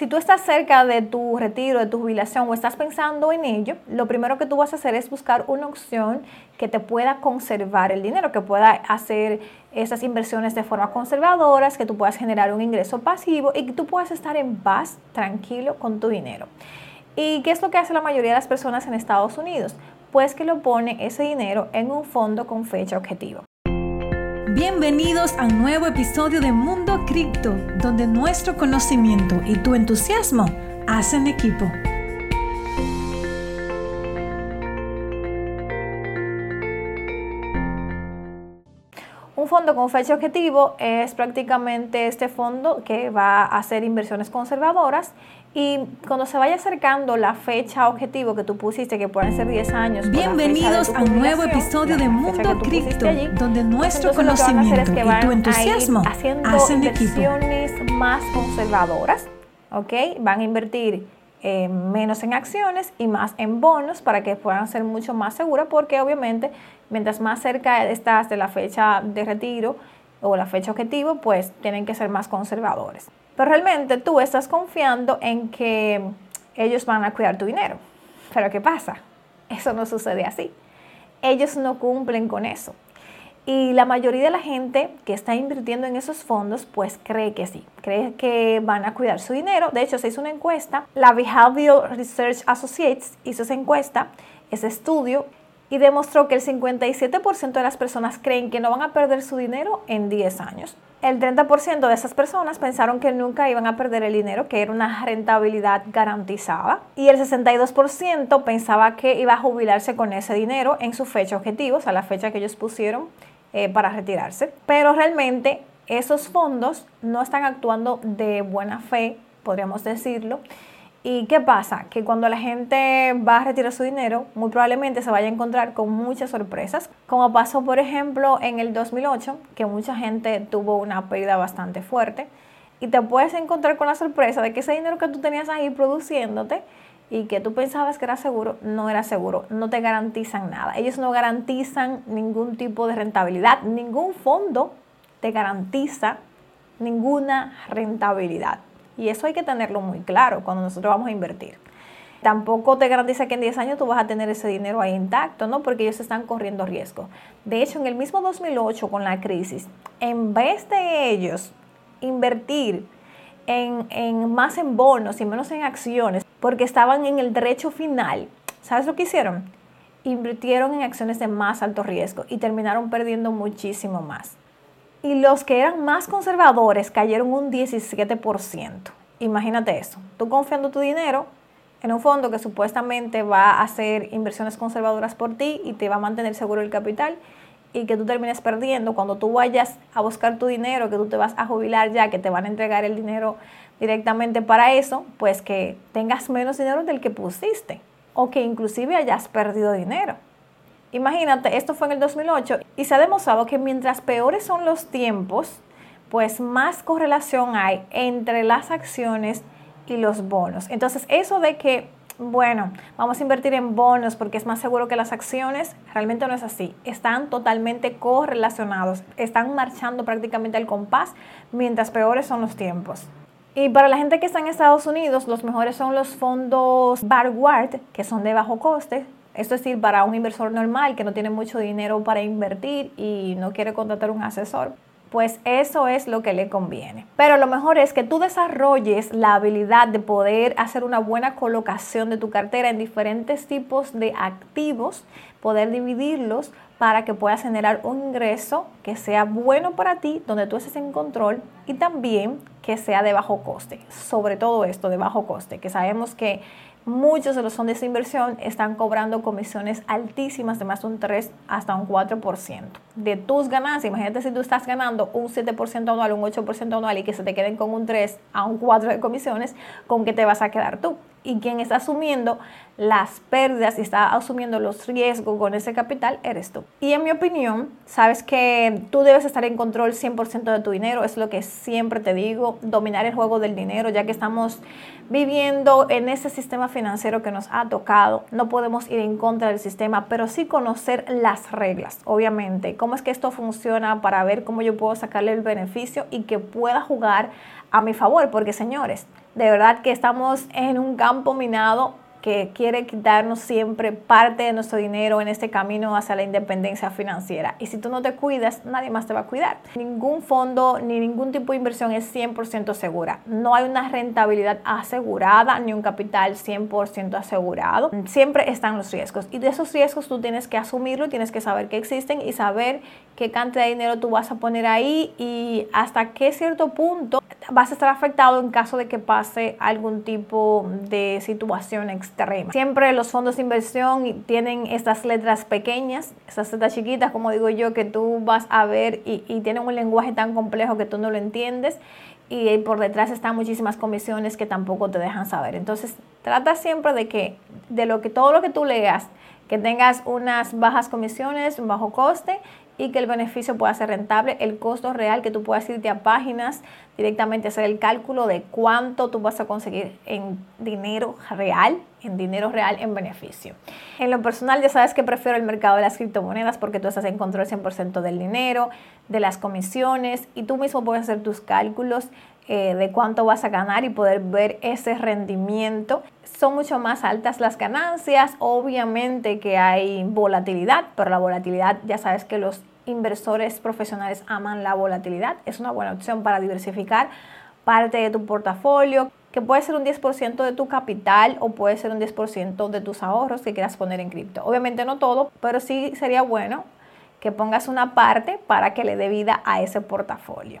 Si tú estás cerca de tu retiro, de tu jubilación o estás pensando en ello, lo primero que tú vas a hacer es buscar una opción que te pueda conservar el dinero, que pueda hacer esas inversiones de forma conservadoras, que tú puedas generar un ingreso pasivo y que tú puedas estar en paz, tranquilo con tu dinero. ¿Y qué es lo que hace la mayoría de las personas en Estados Unidos? Pues que lo pone ese dinero en un fondo con fecha objetivo. Bienvenidos a un nuevo episodio de Mundo Cripto, donde nuestro conocimiento y tu entusiasmo hacen equipo. Un fondo con fecha objetivo es prácticamente este fondo que va a hacer inversiones conservadoras y cuando se vaya acercando la fecha objetivo que tú pusiste, que pueden ser 10 años. Bienvenidos a un nuevo episodio de Mundo Cripto, donde nuestro conocimiento y tu entusiasmo haciendo hacen inversiones más conservadoras, ¿ok? Van a invertir eh, menos en acciones y más en bonos para que puedan ser mucho más seguras porque obviamente mientras más cerca estás de la fecha de retiro o la fecha objetivo, pues tienen que ser más conservadores. Pero realmente tú estás confiando en que ellos van a cuidar tu dinero. Pero ¿qué pasa? Eso no sucede así. Ellos no cumplen con eso. Y la mayoría de la gente que está invirtiendo en esos fondos, pues cree que sí, cree que van a cuidar su dinero. De hecho, se hizo una encuesta, la Behavioral Research Associates hizo esa encuesta, ese estudio, y demostró que el 57% de las personas creen que no van a perder su dinero en 10 años. El 30% de esas personas pensaron que nunca iban a perder el dinero, que era una rentabilidad garantizada. Y el 62% pensaba que iba a jubilarse con ese dinero en su fecha objetivo, o sea, la fecha que ellos pusieron eh, para retirarse. Pero realmente esos fondos no están actuando de buena fe, podríamos decirlo. ¿Y qué pasa? Que cuando la gente va a retirar su dinero, muy probablemente se vaya a encontrar con muchas sorpresas, como pasó por ejemplo en el 2008, que mucha gente tuvo una pérdida bastante fuerte, y te puedes encontrar con la sorpresa de que ese dinero que tú tenías ahí produciéndote y que tú pensabas que era seguro, no era seguro, no te garantizan nada. Ellos no garantizan ningún tipo de rentabilidad, ningún fondo te garantiza ninguna rentabilidad. Y eso hay que tenerlo muy claro cuando nosotros vamos a invertir. Tampoco te garantiza que en 10 años tú vas a tener ese dinero ahí intacto, ¿no? Porque ellos están corriendo riesgo. De hecho, en el mismo 2008 con la crisis, en vez de ellos invertir en, en más en bonos y menos en acciones, porque estaban en el derecho final. ¿Sabes lo que hicieron? Invirtieron en acciones de más alto riesgo y terminaron perdiendo muchísimo más. Y los que eran más conservadores cayeron un 17%. Imagínate eso. Tú confiando tu dinero en un fondo que supuestamente va a hacer inversiones conservadoras por ti y te va a mantener seguro el capital y que tú termines perdiendo cuando tú vayas a buscar tu dinero, que tú te vas a jubilar ya, que te van a entregar el dinero directamente para eso, pues que tengas menos dinero del que pusiste o que inclusive hayas perdido dinero. Imagínate, esto fue en el 2008 y se ha demostrado que mientras peores son los tiempos, pues más correlación hay entre las acciones y los bonos. Entonces, eso de que, bueno, vamos a invertir en bonos porque es más seguro que las acciones, realmente no es así. Están totalmente correlacionados, están marchando prácticamente al compás mientras peores son los tiempos. Y para la gente que está en Estados Unidos, los mejores son los fondos Vanguard, que son de bajo coste. Esto es decir, para un inversor normal que no tiene mucho dinero para invertir y no quiere contratar un asesor, pues eso es lo que le conviene. Pero lo mejor es que tú desarrolles la habilidad de poder hacer una buena colocación de tu cartera en diferentes tipos de activos, poder dividirlos para que puedas generar un ingreso que sea bueno para ti, donde tú estés en control y también que sea de bajo coste. Sobre todo esto de bajo coste, que sabemos que muchos de los fondos de inversión están cobrando comisiones altísimas de más de un 3 hasta un 4% de tus ganancias. Imagínate si tú estás ganando un 7% anual, un 8% anual y que se te queden con un 3 a un 4 de comisiones, ¿con qué te vas a quedar tú? Y quien está asumiendo las pérdidas y está asumiendo los riesgos con ese capital eres tú. Y en mi opinión, sabes que tú debes estar en control 100% de tu dinero, es lo que siempre te digo, dominar el juego del dinero, ya que estamos viviendo en ese sistema financiero que nos ha tocado. No podemos ir en contra del sistema, pero sí conocer las reglas, obviamente, cómo es que esto funciona para ver cómo yo puedo sacarle el beneficio y que pueda jugar a mi favor, porque señores, De verdad que estamos en un campo minado que quiere quitarnos siempre parte de nuestro dinero en este camino hacia la independencia financiera. Y si tú no te cuidas, nadie más te va a cuidar. Ningún fondo ni ningún tipo de inversión es 100% segura. No hay una rentabilidad asegurada ni un capital 100% asegurado. Siempre están los riesgos. Y de esos riesgos tú tienes que asumirlo, tienes que saber que existen y saber qué cantidad de dinero tú vas a poner ahí y hasta qué cierto punto vas a estar afectado en caso de que pase algún tipo de situación extrema. Siempre los fondos de inversión tienen estas letras pequeñas, estas letras chiquitas, como digo yo, que tú vas a ver y, tienen un lenguaje tan complejo que tú no lo entiendes y por detrás están muchísimas comisiones que tampoco te dejan saber. Entonces, trata siempre de que de lo que todo lo que tú leas que tengas unas bajas comisiones, un bajo coste y que el beneficio pueda ser rentable, el costo real, que tú puedas irte a páginas directamente hacer el cálculo de cuánto tú vas a conseguir en dinero real, en dinero real en beneficio. En lo personal ya sabes que prefiero el mercado de las criptomonedas porque tú estás en control 100% del dinero, de las comisiones y tú mismo puedes hacer tus cálculos eh, de cuánto vas a ganar y poder ver ese rendimiento. Son mucho más altas las ganancias, obviamente que hay volatilidad, pero la volatilidad ya sabes que los inversores profesionales aman la volatilidad. Es una buena opción para diversificar parte de tu portafolio, que puede ser un 10% de tu capital o puede ser un 10% de tus ahorros que quieras poner en cripto. Obviamente no todo, pero sí sería bueno que pongas una parte para que le dé vida a ese portafolio.